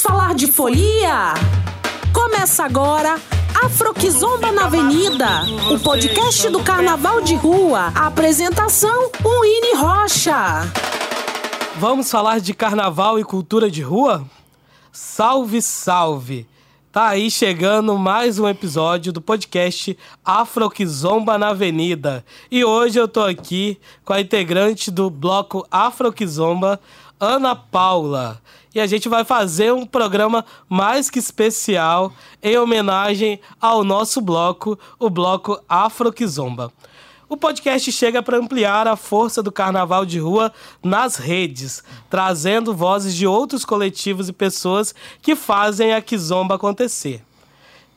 Vamos falar de folia? Começa agora Afroquizomba na Avenida, o podcast do Carnaval de Rua. A apresentação, Winnie Rocha. Vamos falar de carnaval e cultura de rua? Salve, salve! Tá aí chegando mais um episódio do podcast Afroquizomba na Avenida. E hoje eu tô aqui com a integrante do bloco Afroquizomba, Ana Paula. E a gente vai fazer um programa mais que especial em homenagem ao nosso bloco, o bloco Afroquizomba. O podcast chega para ampliar a força do carnaval de rua nas redes, trazendo vozes de outros coletivos e pessoas que fazem a Kizomba acontecer.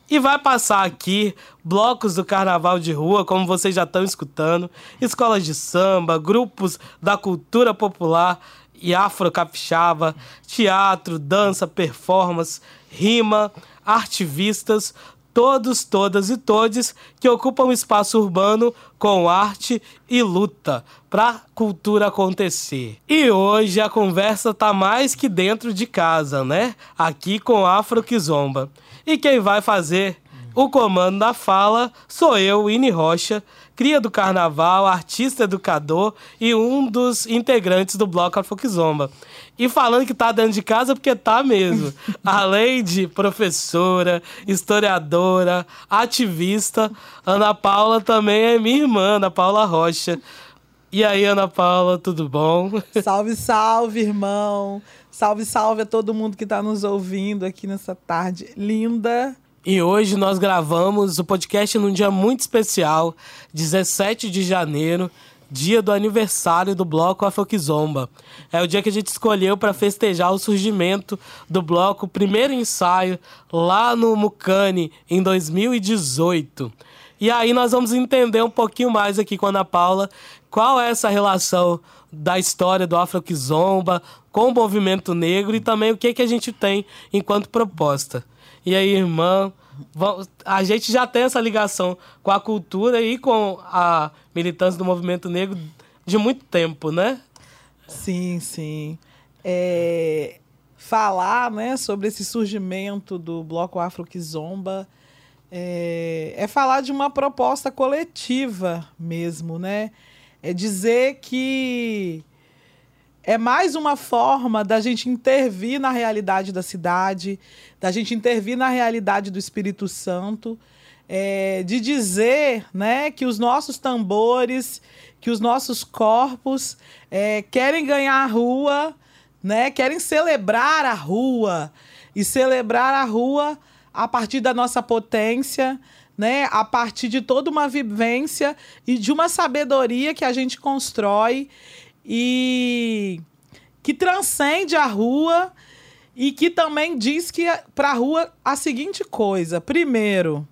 E vai passar aqui blocos do carnaval de rua, como vocês já estão escutando, escolas de samba, grupos da cultura popular e afro-capixaba, teatro, dança, performance, rima, artivistas, todos, todas e todes que ocupam espaço urbano com arte e luta para cultura acontecer. E hoje a conversa tá mais que dentro de casa, né? Aqui com Afro Kizomba. E quem vai fazer o comando da fala sou eu, Ine Rocha, cria do carnaval, artista educador e um dos integrantes do bloco Afroquizomba. E falando que tá dentro de casa, porque tá mesmo. Além de professora, historiadora, ativista, Ana Paula também é minha irmã, Ana Paula Rocha. E aí, Ana Paula, tudo bom? Salve, salve, irmão. Salve, salve a todo mundo que está nos ouvindo aqui nessa tarde linda. E hoje nós gravamos o podcast num dia muito especial, 17 de janeiro, dia do aniversário do bloco Afroquizomba. É o dia que a gente escolheu para festejar o surgimento do bloco, primeiro ensaio lá no Mucane em 2018. E aí nós vamos entender um pouquinho mais aqui com a Ana Paula qual é essa relação da história do Afroquizomba com o movimento negro e também o que, que a gente tem enquanto proposta. E aí, irmã, a gente já tem essa ligação com a cultura e com a militância do movimento negro de muito tempo, né? Sim, sim. É, falar né, sobre esse surgimento do Bloco Afro Kizomba é, é falar de uma proposta coletiva mesmo, né? É dizer que é mais uma forma da gente intervir na realidade da cidade, da gente intervir na realidade do Espírito Santo, é, de dizer né, que os nossos tambores, que os nossos corpos é, querem ganhar a rua, né, querem celebrar a rua. E celebrar a rua a partir da nossa potência, né, a partir de toda uma vivência e de uma sabedoria que a gente constrói e que transcende a rua e que também diz que para a rua a seguinte coisa: primeiro,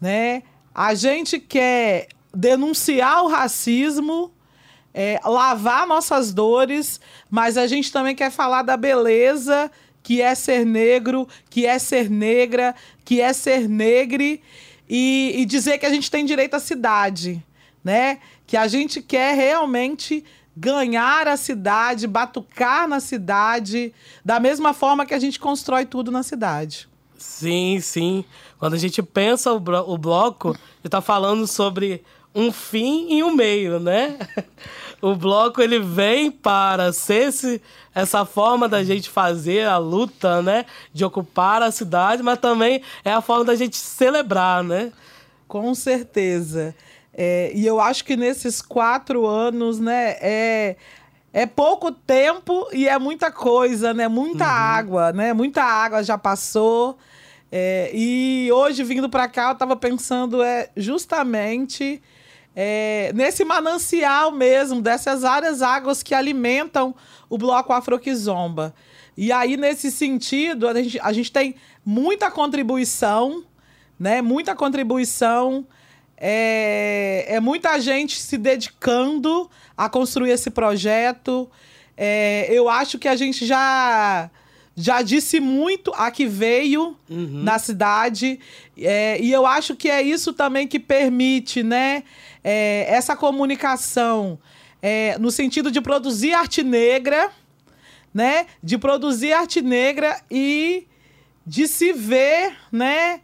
né, a gente quer denunciar o racismo, é, lavar nossas dores, mas a gente também quer falar da beleza que é ser negro, que é ser negra, que é ser negre e, e dizer que a gente tem direito à cidade, né? Que a gente quer realmente ganhar a cidade, batucar na cidade, da mesma forma que a gente constrói tudo na cidade. Sim, sim. Quando a gente pensa o, blo o bloco, está falando sobre um fim e um meio, né? o bloco ele vem para ser esse, essa forma da gente fazer a luta, né? De ocupar a cidade, mas também é a forma da gente celebrar, né? Com certeza. É, e eu acho que nesses quatro anos, né, é, é pouco tempo e é muita coisa, né? Muita uhum. água, né? Muita água já passou. É, e hoje, vindo para cá, eu estava pensando é, justamente é, nesse manancial mesmo, dessas áreas águas que alimentam o bloco Afroquizomba. E aí, nesse sentido, a gente, a gente tem muita contribuição, né? Muita contribuição é, é muita gente se dedicando a construir esse projeto. É, eu acho que a gente já já disse muito a que veio uhum. na cidade é, e eu acho que é isso também que permite né é, essa comunicação é, no sentido de produzir arte negra né, de produzir arte negra e de se ver, né,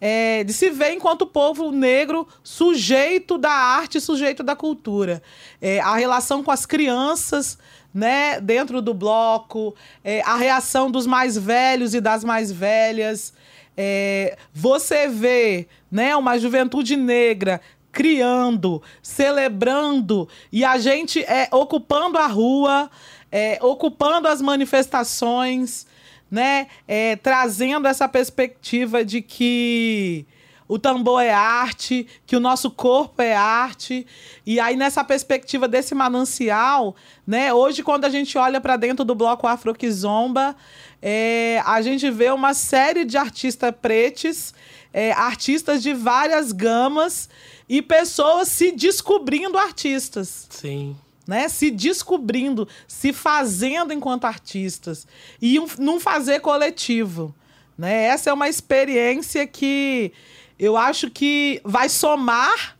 é, de se ver enquanto povo negro sujeito da arte, sujeito da cultura. É, a relação com as crianças, né, dentro do bloco, é, a reação dos mais velhos e das mais velhas. É, você vê né, uma juventude negra criando, celebrando e a gente é, ocupando a rua, é, ocupando as manifestações, né, é, trazendo essa perspectiva de que o tambor é arte, que o nosso corpo é arte. E aí, nessa perspectiva desse manancial, né? Hoje, quando a gente olha para dentro do bloco Afroquizomba, é, a gente vê uma série de artistas pretos, é, artistas de várias gamas e pessoas se descobrindo artistas. Sim. Né, se descobrindo, se fazendo enquanto artistas e um, num fazer coletivo, né? Essa é uma experiência que eu acho que vai somar,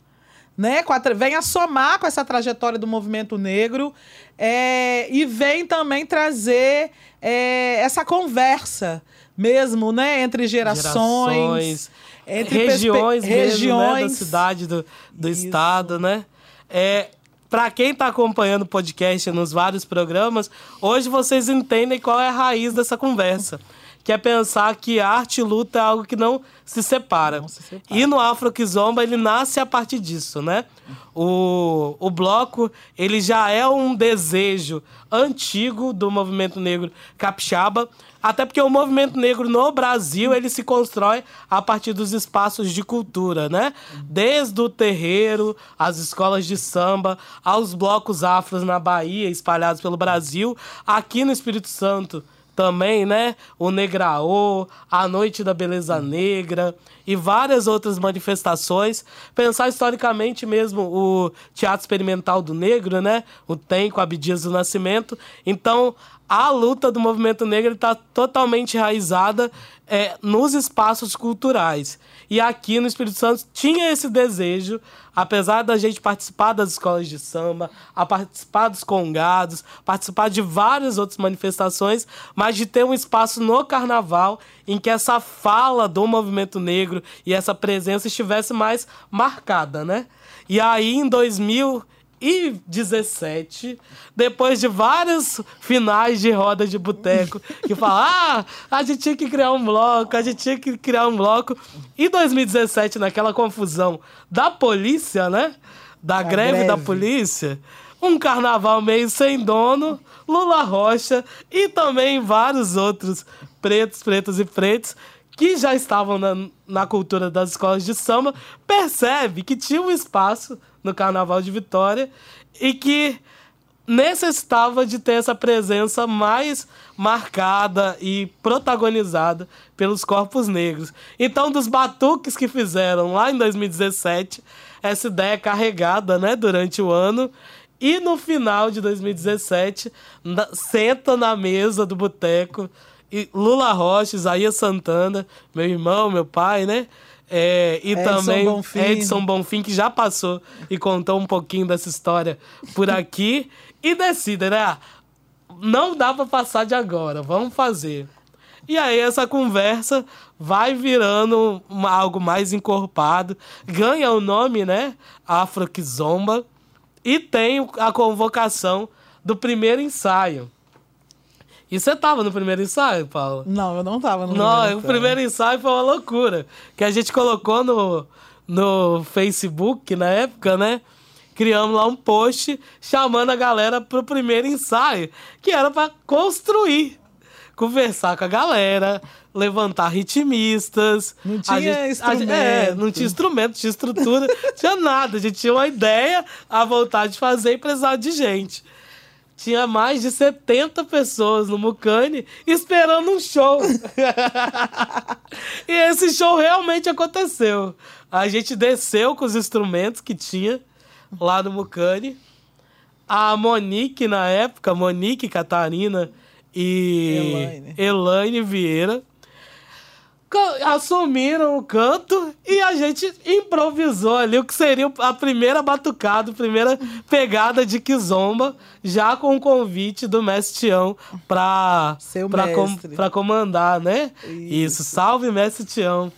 né? A, vem a somar com essa trajetória do movimento negro é, e vem também trazer é, essa conversa mesmo, né? Entre gerações. gerações entre regiões, regiões. Mesmo, né, da cidade, do, do estado, né? É, para quem está acompanhando o podcast nos vários programas, hoje vocês entendem qual é a raiz dessa conversa que é pensar que arte e luta é algo que não se separa. Não se separa. E no Afro Kizomba ele nasce a partir disso, né? O, o bloco, ele já é um desejo antigo do movimento negro capixaba, até porque o movimento negro no Brasil, ele se constrói a partir dos espaços de cultura, né? Desde o terreiro, as escolas de samba, aos blocos afros na Bahia, espalhados pelo Brasil, aqui no Espírito Santo, também, né? O Negraô, a Noite da Beleza Negra e várias outras manifestações. Pensar historicamente mesmo o Teatro Experimental do Negro, né? O TEM com Abdias do Nascimento. Então, a luta do movimento negro está totalmente enraizada é, nos espaços culturais. E aqui no Espírito Santo tinha esse desejo, apesar da gente participar das escolas de samba, a participar dos congados, participar de várias outras manifestações, mas de ter um espaço no carnaval em que essa fala do movimento negro e essa presença estivesse mais marcada, né? E aí, em 2000 e 17, depois de vários finais de roda de boteco, que fala, ah, a gente tinha que criar um bloco, a gente tinha que criar um bloco. E 2017, naquela confusão da polícia, né? Da greve, greve da polícia, um carnaval meio sem dono, Lula Rocha e também vários outros pretos, pretos e pretos que já estavam na, na cultura das escolas de samba, percebe que tinha um espaço no Carnaval de Vitória e que necessitava de ter essa presença mais marcada e protagonizada pelos corpos negros. Então, dos batuques que fizeram lá em 2017, essa ideia é carregada né, durante o ano. E no final de 2017, na, senta na mesa do boteco Lula Rocha, Isaías Santana, meu irmão, meu pai, né? É, e Edson também Bonfim. Edson Bonfim, que já passou e contou um pouquinho dessa história por aqui. e decida, né? Não dá para passar de agora, vamos fazer. E aí essa conversa vai virando uma, algo mais encorpado, ganha o nome, né? Afro Kizomba, e tem a convocação do primeiro ensaio. E você tava no primeiro ensaio, Paulo? Não, eu não tava no não, primeiro ensaio. O primeiro ensaio foi uma loucura. Que a gente colocou no, no Facebook na época, né? Criamos lá um post chamando a galera pro primeiro ensaio, que era para construir. Conversar com a galera, levantar ritmistas. Não tinha gente, instrumento. é, não tinha instrumento, tinha estrutura, tinha nada. A gente tinha uma ideia, a vontade de fazer e precisava de gente tinha mais de 70 pessoas no Mucane esperando um show. e esse show realmente aconteceu. A gente desceu com os instrumentos que tinha lá no Mucane. A Monique, na época, Monique Catarina e Elaine, Elaine Vieira, assumiram o canto e a gente improvisou ali o que seria a primeira batucada, a primeira pegada de Kizomba, já com o convite do Mestre Tião pra, Seu pra, com- pra comandar, né? Isso. salve Mestre Tião.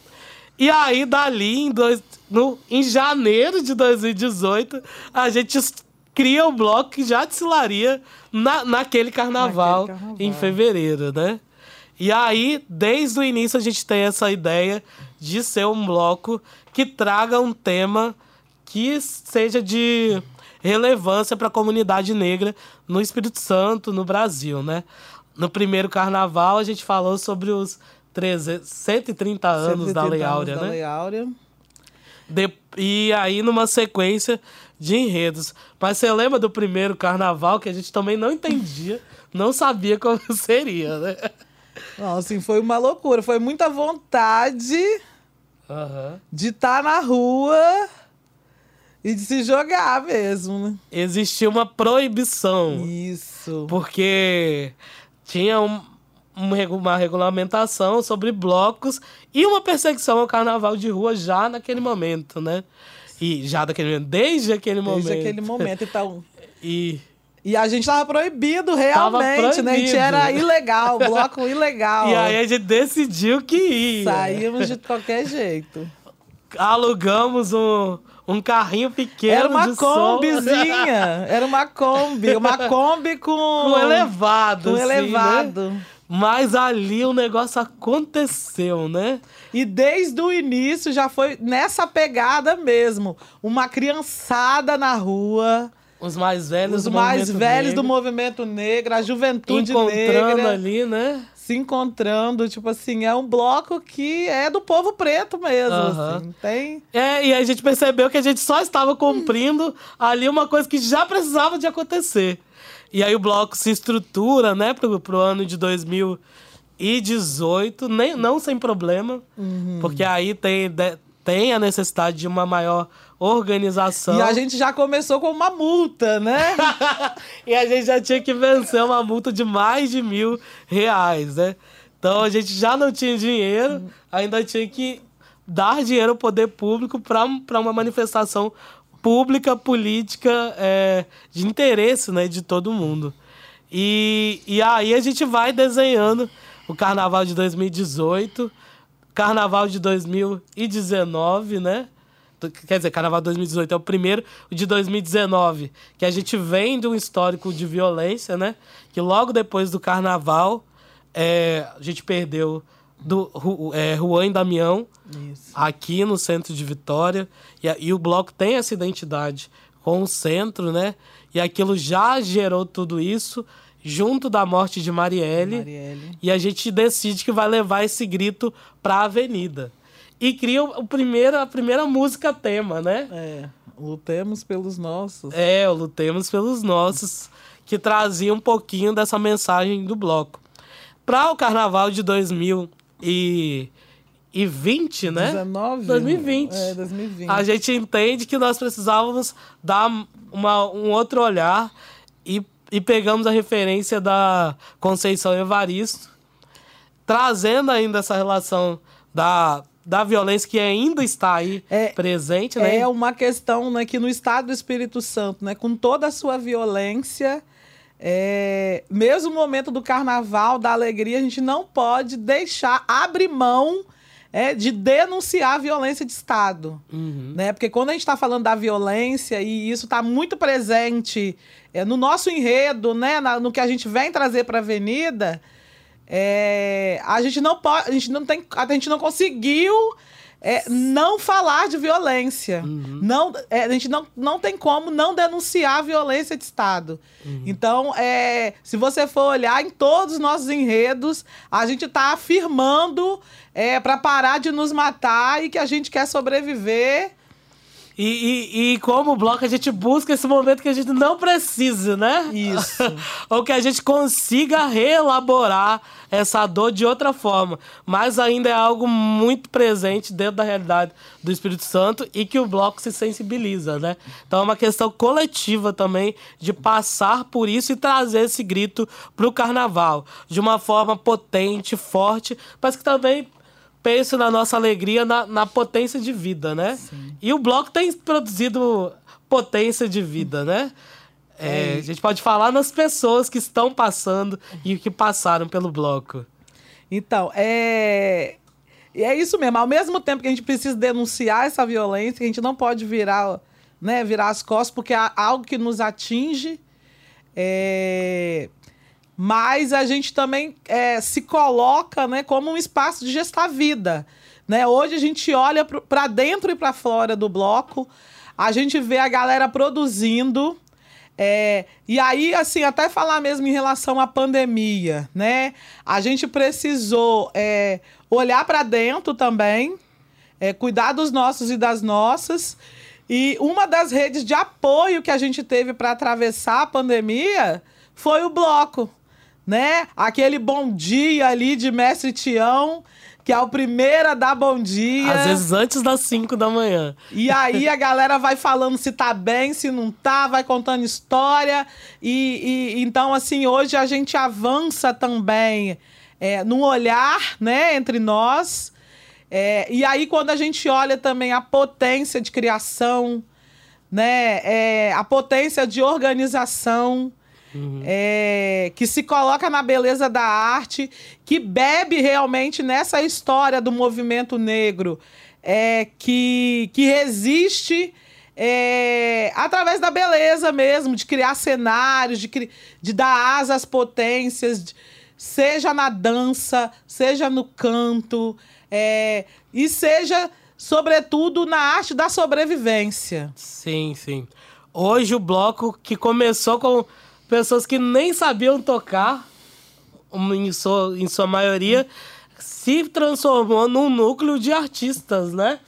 E aí, dali, em, dois, no, em janeiro de 2018, a gente cria o bloco que já desfilaria na, naquele carnaval, Naquele carnaval. em fevereiro, né? E aí, desde o início, a gente tem essa ideia de ser um bloco que traga um tema que seja de relevância para a comunidade negra no Espírito Santo, no Brasil, né? No primeiro carnaval, a gente falou sobre os 300, 130 anos da 130 Lei anos Áurea, da né? Lei Áurea. De- e aí, numa sequência de enredos. Mas você lembra do primeiro carnaval que a gente também não entendia, não sabia como seria, né? Não, assim, foi uma loucura. Foi muita vontade Aham. de estar na rua e de se jogar mesmo, né? Existia uma proibição. Isso. porque tinha um- um uma regulamentação sobre blocos e uma perseguição ao carnaval de rua já naquele momento, né? E já daquele momento, desde aquele momento. Desde aquele momento. Então. E E a gente tava proibido realmente, né? A gente proibido. era ilegal, bloco ilegal. E aí a gente decidiu que ia. Saímos de qualquer jeito. Alugamos um, um carrinho pequeno Era uma combizinha. Era uma Kombi. Uma Kombi com. com elevado, Com assim, né? elevado. Mas ali o negócio aconteceu, né? E desde o início já foi nessa pegada mesmo. Uma criançada na rua. Os mais velhos Os do mais velhos negro, do movimento negro, a juventude encontrando negra. ali, né? se encontrando, tipo assim, é um bloco que é do povo preto mesmo, assim, tem... É, e a gente percebeu que a gente só estava cumprindo ali uma coisa que já precisava de acontecer. E aí o bloco se estrutura, né, pro, pro ano de 2018, nem, não sem problema, porque aí tem, tem a necessidade de uma maior organização. E a gente já começou com uma multa, né? e a gente já tinha que vencer uma multa de mais de mil reais, né? Então a gente já não tinha dinheiro, ainda tinha que dar dinheiro ao poder público para uma manifestação pública, política, é, de interesse né, de todo mundo. E, e aí a gente vai desenhando o carnaval de 2018, carnaval de 2019, né? Quer dizer, Carnaval 2018 é o primeiro, de 2019, que a gente vem de um histórico de violência, né? Que logo depois do Carnaval, é, a gente perdeu do é, Juan e Damião, Isso. aqui no centro de Vitória. E, a- e o bloco tem essa identidade com o centro, né? E aquilo já gerou tudo isso, junto da morte de Marielle. Marielle. E a gente decide que vai levar esse grito pra avenida. E cria o, primeiro, a primeira música tema, né? É, lutemos pelos nossos. É, Lutemos pelos Nossos, que trazia um pouquinho dessa mensagem do bloco. Para o carnaval de 2020, né? 19? 2020. É, 2020. A gente entende que nós precisávamos dar uma, um outro olhar e, e pegamos a referência da Conceição Evaristo, trazendo ainda essa relação da, da violência que ainda está aí É- presente, né? É uma questão né, que no estado do Espírito Santo, né, com toda a sua violência, é, mesmo no momento do carnaval, da alegria, a gente não pode deixar, abrir mão é, de denunciar a violência de Estado. Uhum. Né? Porque quando a gente está falando da violência, e isso está muito presente é, no nosso enredo, né, na- no que a gente vem trazer para a Avenida, é, a gente não pode, a gente não tem, a gente não conseguiu é, não falar de violência. Não, é, a gente não, não tem como não denunciar a violência de Estado. Então, é, se você for olhar em todos os nossos enredos, a gente está afirmando é, para parar de nos matar e que a gente quer sobreviver. E, e, e como bloco, a gente busca esse momento que a gente não precisa, né? Isso. Ou que a gente consiga reelaborar essa dor de outra forma. Mas ainda é algo muito presente dentro da realidade do Espírito Santo e que o bloco se sensibiliza, né? Então é uma questão coletiva também de passar por isso e trazer esse grito pro carnaval. De uma forma potente, forte, mas que também penso na nossa alegria, na, na potência de vida, né? Sim. E o bloco tem produzido potência de vida, né? É, a gente pode falar nas pessoas que estão passando e que passaram pelo bloco. Então, é. E é isso mesmo. Ao mesmo tempo que a gente precisa denunciar essa violência, a gente não pode virar, né, virar as costas, porque é algo que nos atinge. É... Mas a gente também é, se coloca né, como um espaço de gestar vida. Né? Hoje a gente olha para dentro e para fora do bloco, a gente vê a galera produzindo. É, e aí, assim, até falar mesmo em relação à pandemia, né? A gente precisou é, olhar para dentro também, é, cuidar dos nossos e das nossas. E uma das redes de apoio que a gente teve para atravessar a pandemia foi o bloco, né? Aquele bom dia ali de Mestre Tião que é o primeiro a dar bom dia. Às vezes antes das 5 da manhã. E aí a galera vai falando se tá bem, se não tá, vai contando história. E, e então, assim, hoje a gente avança também é, num olhar, né, entre nós. É, e aí, quando a gente olha também a potência de criação, né, é, a potência de organização, Uhum. É, que se coloca na beleza da arte, que bebe realmente nessa história do movimento negro, é, que, que resiste é, através da beleza mesmo, de criar cenários, de, de dar asas às potências, de, seja na dança, seja no canto, é, e seja, sobretudo, na arte da sobrevivência. Sim, sim. Hoje o bloco que começou com pessoas que nem sabiam tocar, em sua, em sua maioria, se transformou num núcleo de artistas, né?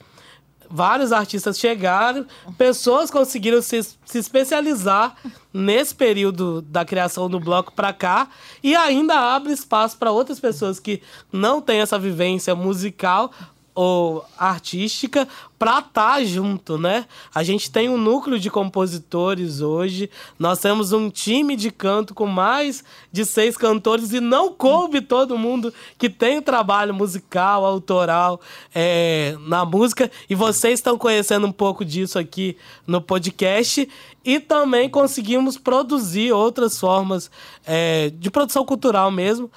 Vários artistas chegaram, pessoas conseguiram se, se especializar nesse período da criação do bloco para cá e ainda abre espaço para outras pessoas que não têm essa vivência musical ou artística para estar tá junto, né? A gente tem um núcleo de compositores hoje, nós temos um time de canto com mais de seis cantores e não coube todo mundo que tem trabalho musical, autoral é, na música. E vocês estão conhecendo um pouco disso aqui no podcast. E também conseguimos produzir outras formas é, de produção cultural mesmo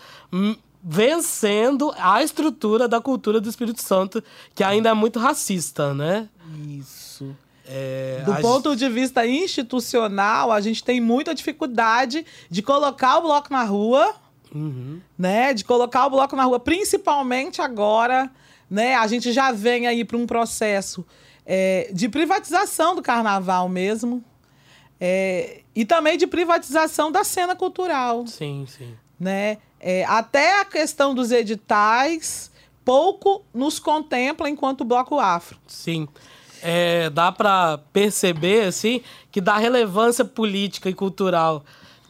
vencendo a estrutura da cultura do Espírito Santo, que ainda é muito racista, né? Isso. É, do ponto de vista institucional, a gente tem muita dificuldade de colocar o bloco na rua, uhum. né? De colocar o bloco na rua, principalmente agora, né? A gente já vem aí para um processo é, de privatização do carnaval mesmo. É, e também de privatização da cena cultural. Sim, sim. Né? É, até a questão dos editais pouco nos contempla enquanto bloco afro. Sim. É, dá para perceber assim que da relevância política e cultural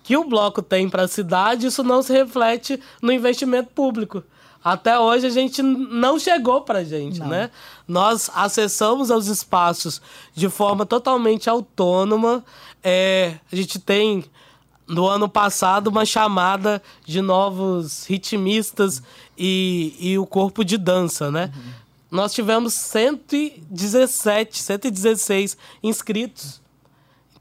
que o bloco tem para a cidade, isso não se reflete no investimento público. Até hoje a gente não chegou para a gente, não. né? Nós acessamos aos espaços de forma totalmente autônoma. É, a gente tem no ano passado uma chamada de novos ritmistas e, e o corpo de dança, né? Uhum. Nós tivemos 117, 116 inscritos.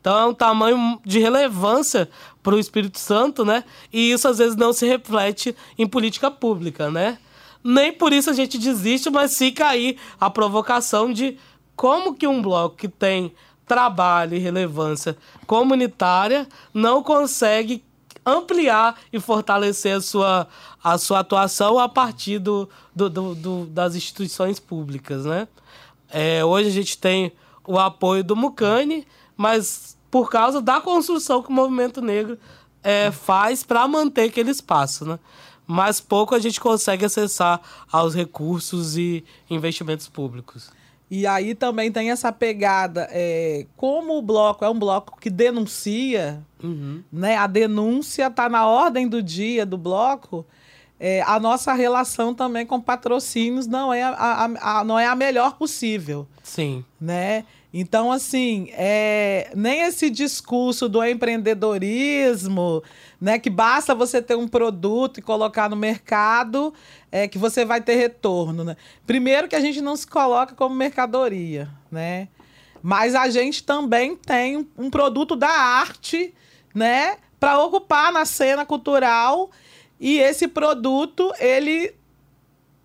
Então é um tamanho de relevância para o Espírito Santo, né? E isso às vezes não se reflete em política pública, né? Nem por isso a gente desiste, mas fica aí a provocação de como que um bloco que tem trabalho e relevância comunitária não consegue ampliar e fortalecer a sua, a sua atuação a partir do, do, do, do das instituições públicas, né? É, hoje a gente tem o apoio do Mucane, mas por causa da construção que o movimento negro é, faz para manter aquele espaço, né? Mas pouco a gente consegue acessar aos recursos e investimentos públicos. E aí também tem essa pegada, é, como o bloco é um bloco que denuncia, uhum. né? A denúncia está na ordem do dia do bloco. É, a nossa relação também com patrocínios não é a, a, a, não é a melhor possível. Sim. Né? Então, assim, é, nem esse discurso do empreendedorismo, né, que basta você ter um produto e colocar no mercado, é que você vai ter retorno. Né? Primeiro que a gente não se coloca como mercadoria, né? Mas a gente também tem um produto da arte, né, para ocupar na cena cultural e esse produto ele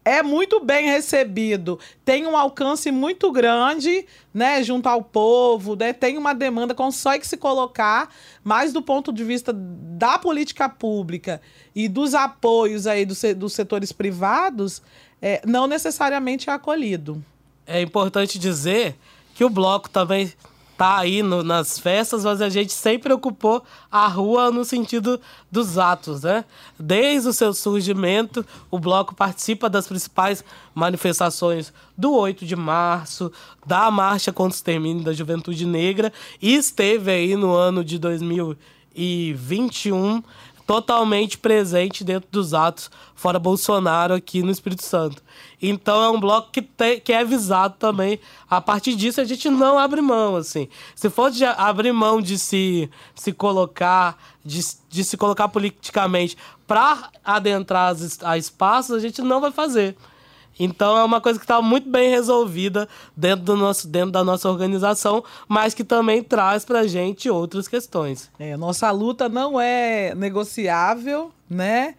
é muito bem recebido, tem um alcance muito grande, né, junto ao povo, né, tem uma demanda, consegue se colocar, mas do ponto de vista da política pública e dos apoios aí dos, dos setores privados, é, não necessariamente é acolhido. É importante dizer que o bloco também tá aí no, nas festas, mas a gente sempre ocupou a rua no sentido dos atos, né? Desde o seu surgimento, o bloco participa das principais manifestações do 8 de março, da Marcha contra o Extermínio da Juventude Negra e esteve aí no ano de 2021 totalmente presente dentro dos atos fora Bolsonaro aqui no Espírito Santo. Então é um bloco que, te, que é avisado também. A partir disso a gente não abre mão, assim. Se for de abrir mão de se, se colocar, de, de se colocar politicamente para adentrar as, a espaços, a gente não vai fazer. Então é uma coisa que está muito bem resolvida dentro, do nosso, dentro da nossa organização, mas que também traz para a gente outras questões. É, nossa luta não é negociável, né?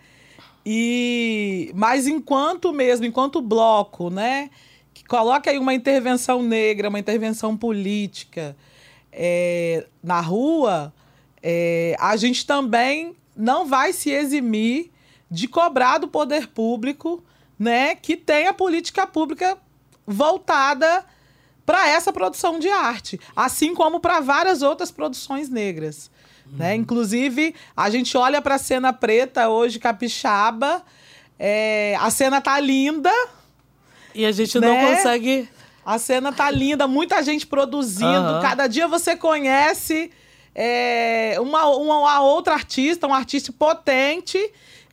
E mas enquanto mesmo, enquanto bloco, né, que coloca aí uma intervenção negra, uma intervenção política é, na rua, é, a gente também não vai se eximir de cobrar do poder público né, que tenha política pública voltada para essa produção de arte, assim como para várias outras produções negras. Né? Uhum. Né? Inclusive, a gente olha para a cena preta hoje, capixaba, é, a cena tá linda. E a gente né? não consegue. A cena tá linda, muita gente produzindo. Uhum. Cada dia você conhece é, uma, uma outra artista, um artista potente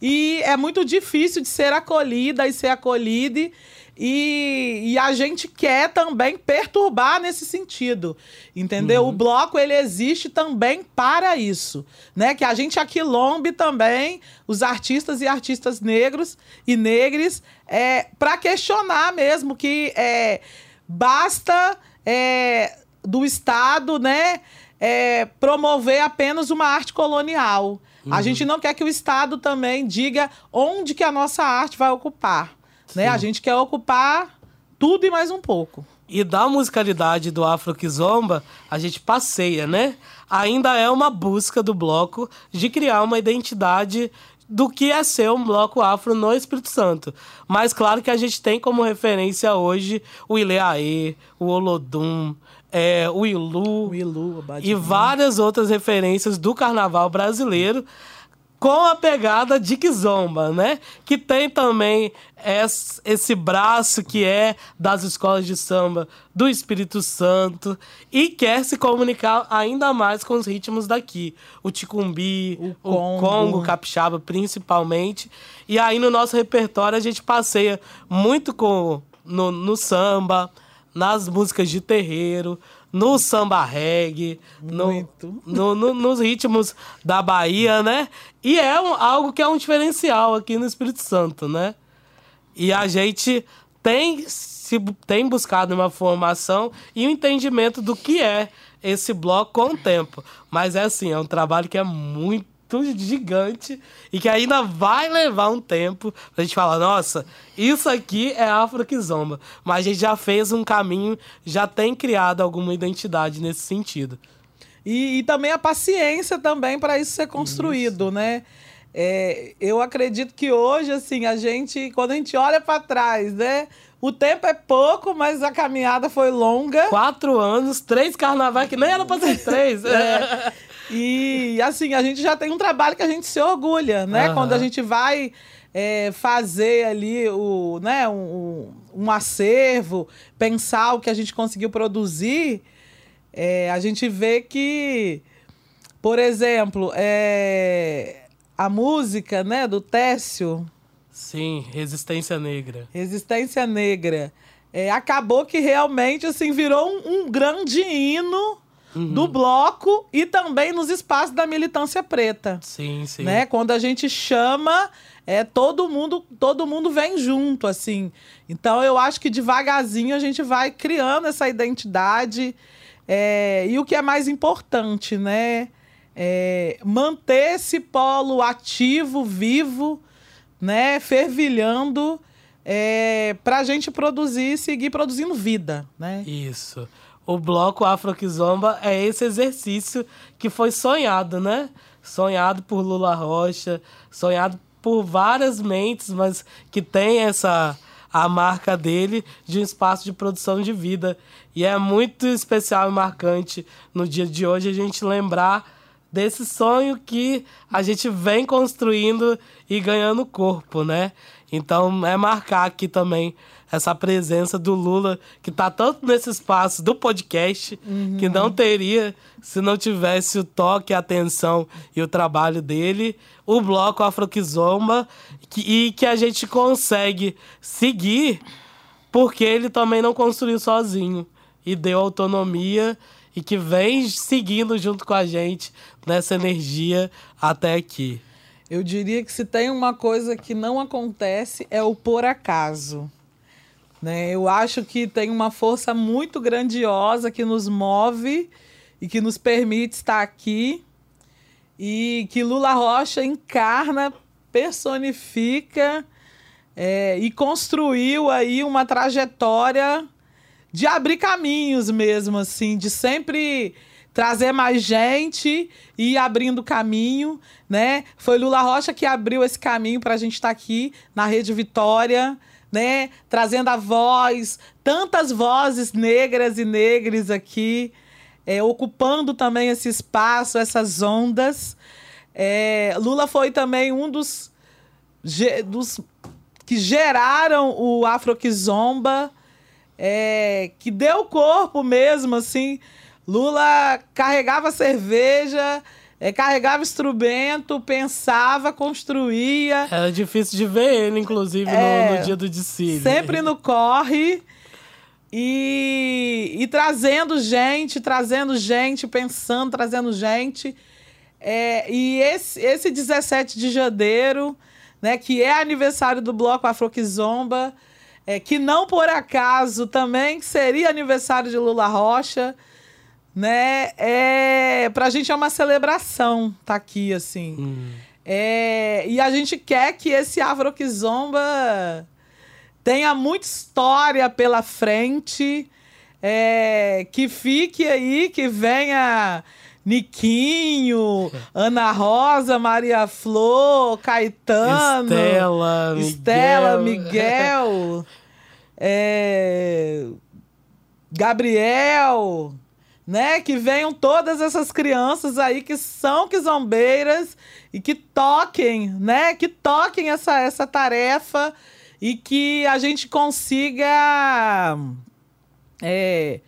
e é muito difícil de ser acolhida e ser acolhida. E, e a gente quer também perturbar nesse sentido, entendeu? Uhum. O bloco ele existe também para isso, né? Que a gente aquilombe também os artistas e artistas negros e negres é, para questionar mesmo que é, basta é, do Estado, né? É, promover apenas uma arte colonial. Uhum. A gente não quer que o Estado também diga onde que a nossa arte vai ocupar. Né? A gente quer ocupar tudo e mais um pouco. E da musicalidade do Afro Kizomba, a gente passeia, né? Ainda é uma busca do bloco de criar uma identidade do que é ser um bloco afro no Espírito Santo. Mas claro que a gente tem como referência hoje o Ileaê, o Olodum, é, o Ilu, o Ilu e várias outras referências do carnaval brasileiro com a pegada de Kizomba, né? Que tem também esse braço que é das escolas de samba do Espírito Santo e quer se comunicar ainda mais com os ritmos daqui. O ticumbi, o, o Congo. Congo, capixaba principalmente. E aí no nosso repertório a gente passeia muito com no, no samba, nas músicas de terreiro, no samba reggae, no, no, no, nos ritmos da Bahia, né? E é um, algo que é um diferencial aqui no Espírito Santo, né? E a gente tem, se, tem buscado uma formação e um entendimento do que é esse bloco com o tempo. Mas é assim, é um trabalho que é muito gigante e que ainda vai levar um tempo pra gente falar, nossa, isso aqui é Afro Kizomba. Mas a gente já fez um caminho, já tem criado alguma identidade nesse sentido. E, e também a paciência também para isso ser construído, isso. né? É, eu acredito que hoje, assim, a gente, quando a gente olha para trás, né? O tempo é pouco, mas a caminhada foi longa. Quatro anos, três carnavais, que nem era para ser três. é. E assim, a gente já tem um trabalho que a gente se orgulha, né? Uhum. Quando a gente vai é, fazer ali o, né, um, um, acervo, pensar o que a gente conseguiu produzir, é, a gente vê que, por exemplo, é, a música né, do Técio. Sim, Resistência Negra. Resistência Negra. é, acabou que realmente assim virou um, um grande hino do bloco e também nos espaços da militância preta. Sim, sim. Né? Quando a gente chama, é todo mundo, todo mundo vem junto, assim. Então eu acho que devagarzinho a gente vai criando essa identidade. é, e o que é mais importante, né? É, manter esse polo ativo, vivo, né? Fervilhando é, para a gente produzir e seguir produzindo vida, né? Isso. O bloco Afro-Kizomba é esse exercício que foi sonhado, né? Sonhado por Lula Rocha, sonhado por várias mentes, mas que tem essa a marca dele de um espaço de produção de vida. E é muito especial e marcante no dia de hoje a gente lembrar desse sonho que a gente vem construindo e ganhando corpo, né? Então é marcar aqui também essa presença do Lula, que tá tanto nesse espaço do podcast, que não teria se não tivesse o toque, a atenção e o trabalho dele, o bloco Afroquizomba, que, e que a gente consegue seguir porque ele também não construiu sozinho e deu autonomia e que vem seguindo junto com a gente nessa energia até aqui. Eu diria que se tem uma coisa que não acontece é o por acaso. Né? Eu acho que tem uma força muito grandiosa que nos move e que nos permite estar aqui e que Lula Rocha encarna, personifica é, e construiu aí uma trajetória de abrir caminhos mesmo, assim, de sempre trazer mais gente e ir abrindo caminho, né? Foi Lula Rocha que abriu esse caminho para a gente estar aqui na Rede Vitória, né? Trazendo a voz, tantas vozes negras e negres aqui, é, ocupando também esse espaço, essas ondas. É, Lula foi também um dos, dos que geraram o Afroquizomba, é, que deu corpo mesmo, assim. Lula carregava cerveja, é, carregava instrumento, pensava, construía. Era difícil de ver ele, inclusive, no- É, no, dia do desfile. Sempre no corre. E, e trazendo gente, trazendo gente, pensando, trazendo gente. É, e esse, esse 17 de janeiro, né, que é aniversário do Bloco Afroquizomba, é, que não por acaso também seria aniversário de Lula Rocha, né? É, pra gente é uma celebração tá aqui, assim. Hum. É, e a gente quer que esse Afroquizomba tenha muita história pela frente, é, que fique aí, que venha Niquinho, Ana Rosa, Maria Flor, Caetano, Estela, Miguel. Estela, Miguel, é, Gabriel, né? Que venham todas essas crianças aí que são quizombeiras e que toquem, né? Que toquem essa, essa tarefa e que a gente consiga é,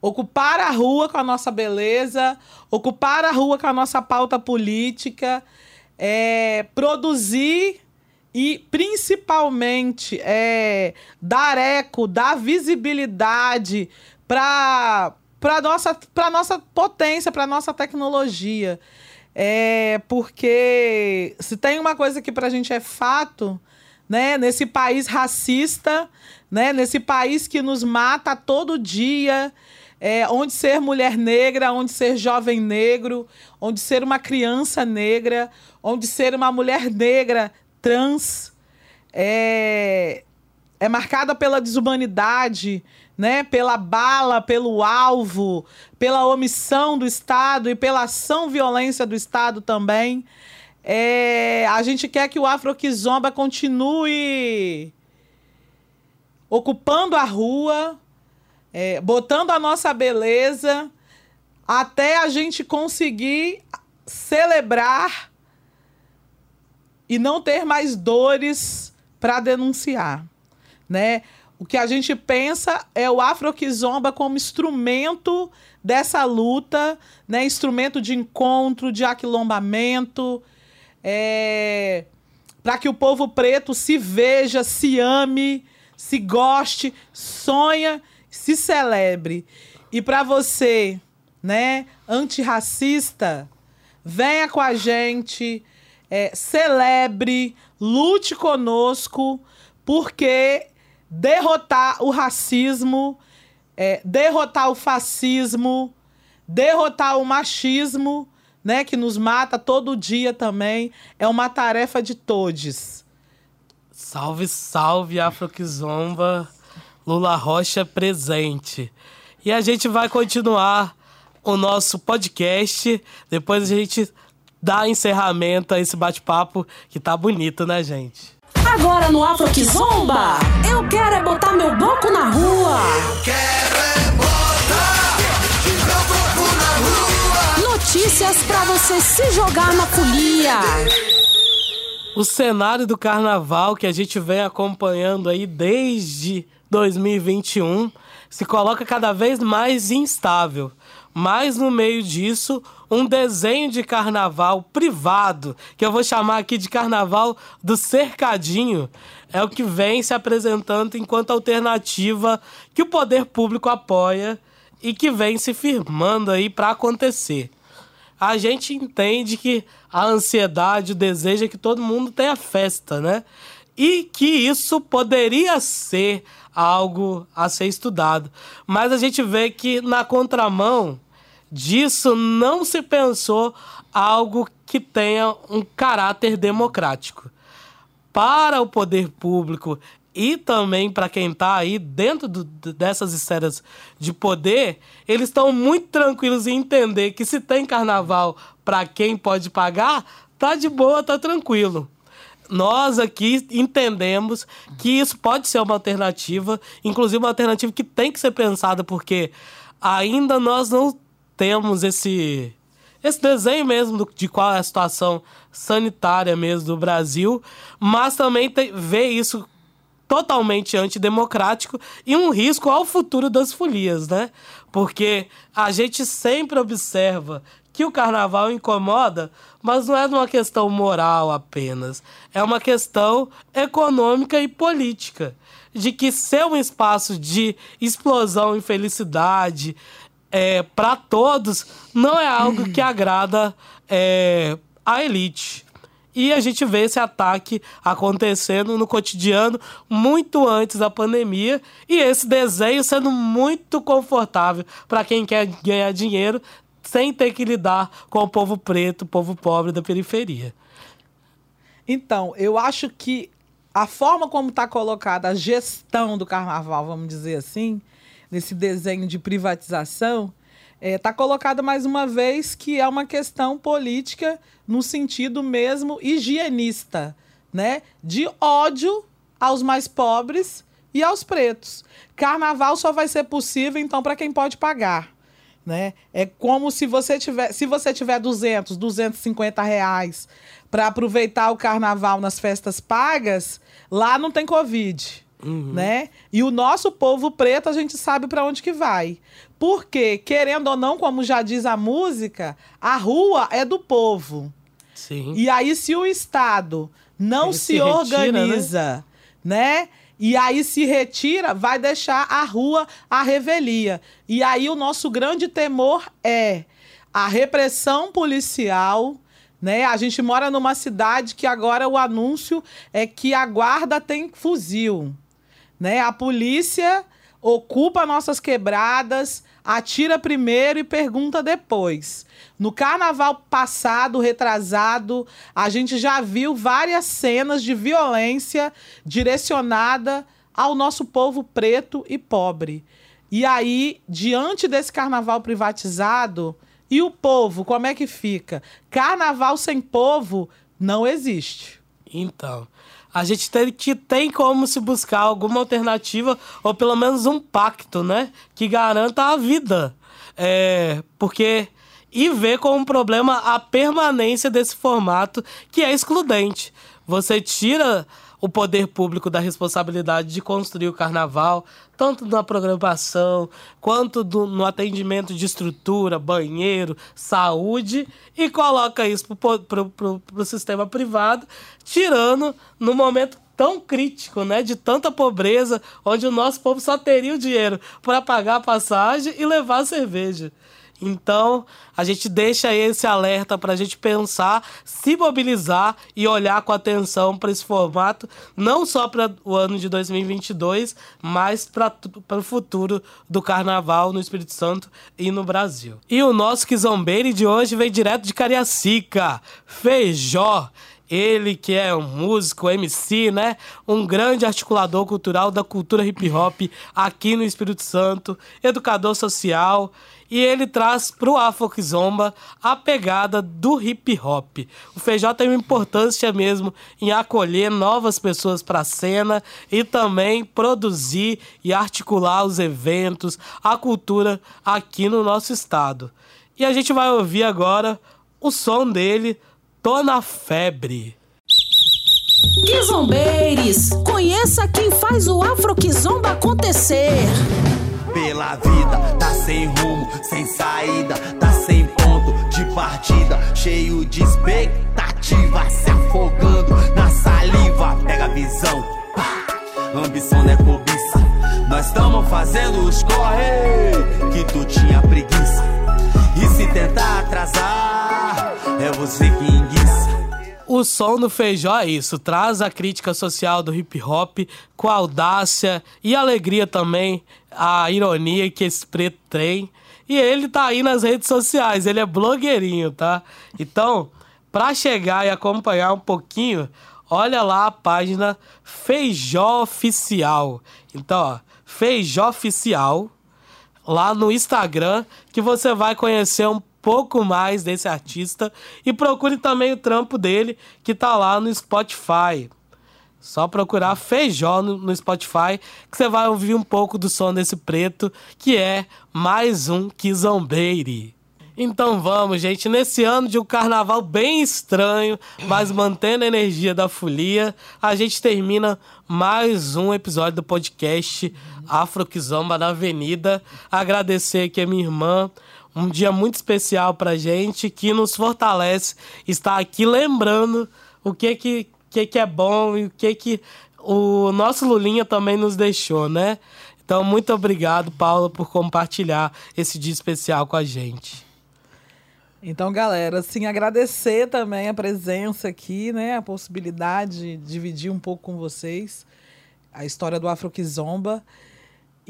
ocupar a rua com a nossa beleza, ocupar a rua com a nossa pauta política, é, produzir e principalmente é, dar eco, dar visibilidade para para nossa para nossa potência, para nossa tecnologia. É porque se tem uma coisa que para a gente é fato, né, nesse país racista, né, nesse país que nos mata todo dia, é, onde ser mulher negra, onde ser jovem negro, onde ser uma criança negra, onde ser uma mulher negra trans, é, é marcada pela desumanidade, né? pela bala, pelo alvo, pela omissão do Estado e pela ação violência do Estado também. É, a gente quer que o Afroquizomba continue ocupando a rua, é, botando a nossa beleza, até a gente conseguir celebrar e não ter mais dores para denunciar, né? O que a gente pensa é o Afroquizomba como instrumento dessa luta, né? Instrumento de encontro, de aquilombamento, é... para que o povo preto se veja, se ame, se goste, sonha, se celebre. E para você, né, antirracista, venha com a gente, é, celebre, lute conosco, porque derrotar o racismo, é, derrotar o fascismo, derrotar o machismo, né, que nos mata todo dia também, é uma tarefa de todos. Salve, salve, Afroquizomba, Lula Rocha presente. E a gente vai continuar o nosso podcast, depois a gente dá encerramento a esse bate-papo que tá bonito, né, gente? Agora no Afro que Zomba, eu quero é botar meu bloco na rua. Eu quero é botar meu bloco na rua. Notícias pra você se jogar na folia. O cenário do carnaval que a gente vem acompanhando aí desde 2021 se coloca cada vez mais instável. Mas no meio disso, um desenho de carnaval privado, que eu vou chamar aqui de carnaval do cercadinho, é o que vem se apresentando enquanto alternativa que o poder público apoia e que vem se firmando aí para acontecer. A gente entende que a ansiedade, o desejo é que todo mundo tenha festa, né? E que isso poderia ser algo a ser estudado. Mas a gente vê que na contramão disso não se pensou algo que tenha um caráter democrático. Para o poder público e também para quem está aí dentro do, dessas esferas de poder, eles estão muito tranquilos em entender que se tem carnaval para quem pode pagar, tá de boa, tá tranquilo nós aqui entendemos que isso pode ser uma alternativa, inclusive uma alternativa que tem que ser pensada, porque ainda nós não temos esse esse desenho mesmo de qual é a situação sanitária mesmo do Brasil, mas também tem, vê isso totalmente antidemocrático e um risco ao futuro das folias, né? Porque a gente sempre observa que o carnaval incomoda, mas não é uma questão moral apenas. É uma questão econômica e política. De que ser um espaço de explosão e felicidade é, para todos não é algo que agrada é, a elite. E a gente vê esse ataque acontecendo no cotidiano muito antes da pandemia e esse desenho sendo muito confortável para quem quer ganhar dinheiro sem ter que lidar com o povo preto, o povo pobre da periferia. Então, eu acho que a forma como está colocada a gestão do carnaval, vamos dizer assim, nesse desenho de privatização, está é, tá colocada mais uma vez que é uma questão política no sentido mesmo higienista, né? De ódio aos mais pobres e aos pretos. Carnaval só vai ser possível então para quem pode pagar. Né? É como se você tiver, se você tiver 200, 250 reais para aproveitar o carnaval nas festas pagas, lá não tem Covid. Uhum. Né? E o nosso povo preto, a gente sabe para onde que vai. Porque, querendo ou não, como já diz a música, a rua é do povo. Sim. E aí, se o Estado não se, se, organiza, retira, né? né? E aí se retira, vai deixar a rua a revelia. E aí o nosso grande temor é a repressão policial, né? A gente mora numa cidade que agora o anúncio é que a guarda tem fuzil, né? A polícia ocupa nossas quebradas, atira primeiro e pergunta depois. No carnaval passado, retrasado, a gente já viu várias cenas de violência direcionada ao nosso povo preto e pobre. E aí, diante desse carnaval privatizado, e o povo, como é que fica? Carnaval sem povo não existe. Então, a gente tem que tem como se buscar alguma alternativa ou pelo menos um pacto, né, que garanta a vida, é, porque e ver como um problema a permanência desse formato que é excludente. Você tira o poder público da responsabilidade de construir o carnaval, tanto na programação quanto do, no atendimento de estrutura, banheiro, saúde, e coloca isso para o sistema privado, tirando no momento tão crítico, né? De tanta pobreza, onde o nosso povo só teria o dinheiro para pagar a passagem e levar a cerveja. Então, a gente deixa esse alerta para a gente pensar, se mobilizar e olhar com atenção para esse formato, não só para o ano de 2022, mas para o futuro do carnaval no Espírito Santo e no Brasil. E o nosso Kizombeire de hoje vem direto de Cariacica, Feijó. Ele que é um músico, MC, né? Um grande articulador cultural da cultura hip hop aqui no Espírito Santo, educador social e ele traz pro Afro Zomba a pegada do hip hop. O Feijó tem uma importância mesmo em acolher novas pessoas para a cena e também produzir e articular os eventos, a cultura aqui no nosso estado. E a gente vai ouvir agora o som dele, Tô na Febre. Kizombeires, conheça quem faz o Afro Kizomba acontecer pela vida. Tá sem rumo, sem saída, tá sem ponto de partida. Cheio de expectativa, se afogando na saliva. Pega a visão, pá. ambição não é cobiça. Nós estamos fazendo os corre que tu tinha preguiça. E se tentar atrasar, é você que enguiça. O som do Feijó é isso, traz a crítica social do hip hop com audácia e alegria também, a ironia que esse preto tem. E ele tá aí nas redes sociais, ele é blogueirinho, tá? Então, para chegar e acompanhar um pouquinho, olha lá a página Feijó Oficial. Então, ó, Feijó Oficial lá no Instagram, que você vai conhecer um pouco mais desse artista e procure também o trampo dele que tá lá no Spotify. Só procurar Feijó no, no, Spotify que você vai ouvir um pouco do som desse preto, que é mais um Kizombeire. Então vamos, gente, nesse ano de um carnaval bem estranho, mas mantendo a energia da folia, a gente termina mais um episódio do podcast Afro Kizomba na Avenida. Agradecer aqui a minha irmã, um dia muito especial pra gente, que nos fortalece estar aqui lembrando o que que, que, que é bom e o que que o nosso Lulinha também nos deixou, né? Então, muito obrigado, Paula, por compartilhar esse dia especial com a gente. Então, galera, assim, agradecer também a presença aqui, né? A possibilidade de dividir um pouco com vocês a história do Afro Kizomba.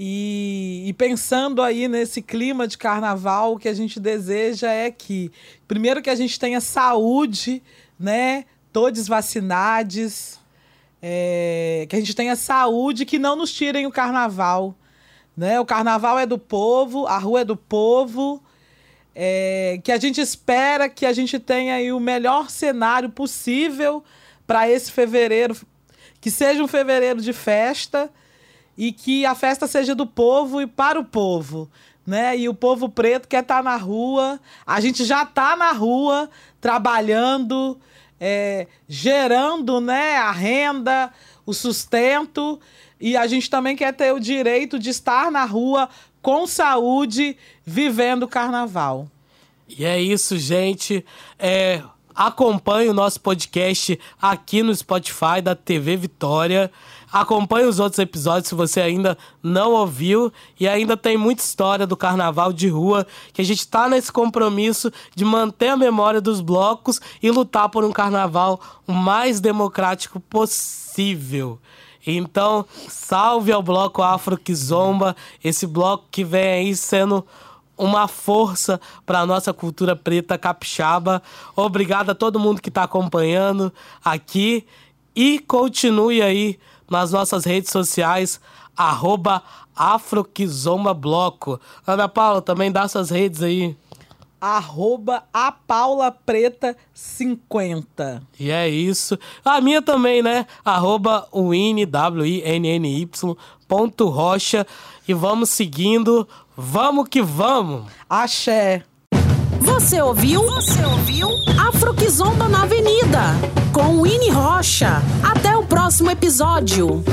E, e, pensando aí nesse clima de carnaval, o que a gente deseja é que, primeiro, que a gente tenha saúde, né? Todos vacinados, é, que a gente tenha saúde, que não nos tirem o carnaval. Né? O carnaval é do povo, a rua é do povo. É, que a gente espera que a gente tenha aí o melhor cenário possível para esse fevereiro, que seja um fevereiro de festa e que a festa seja do povo e para o povo. Né? E o povo preto quer estar tá na rua. A gente já está na rua trabalhando, é, gerando né, a renda, o sustento. E a gente também quer ter o direito de estar na rua com saúde, vivendo o carnaval. E é isso, gente. É, acompanhe o nosso podcast aqui no Spotify da TV Vitória. Acompanhe os outros episódios se você ainda não ouviu. E ainda tem muita história do carnaval de rua, que a gente está nesse compromisso de manter a memória dos blocos e lutar por um carnaval o mais democrático possível. Então, salve ao bloco Afro Kizomba, esse bloco que vem aí sendo uma força para a nossa cultura preta capixaba. Obrigado a todo mundo que está acompanhando aqui e continue aí nas nossas redes sociais, arroba Bloco. Ana Paula, também dá suas redes aí. Arroba a Paula Preta 50. E é isso. A minha também, né? Arroba Winnie, W-I-N-N-Y, ponto Rocha. E vamos seguindo. Vamos que vamos. Axé. Você ouviu? Você ouviu? Afro na Avenida, com Winnie Rocha. Até o próximo episódio.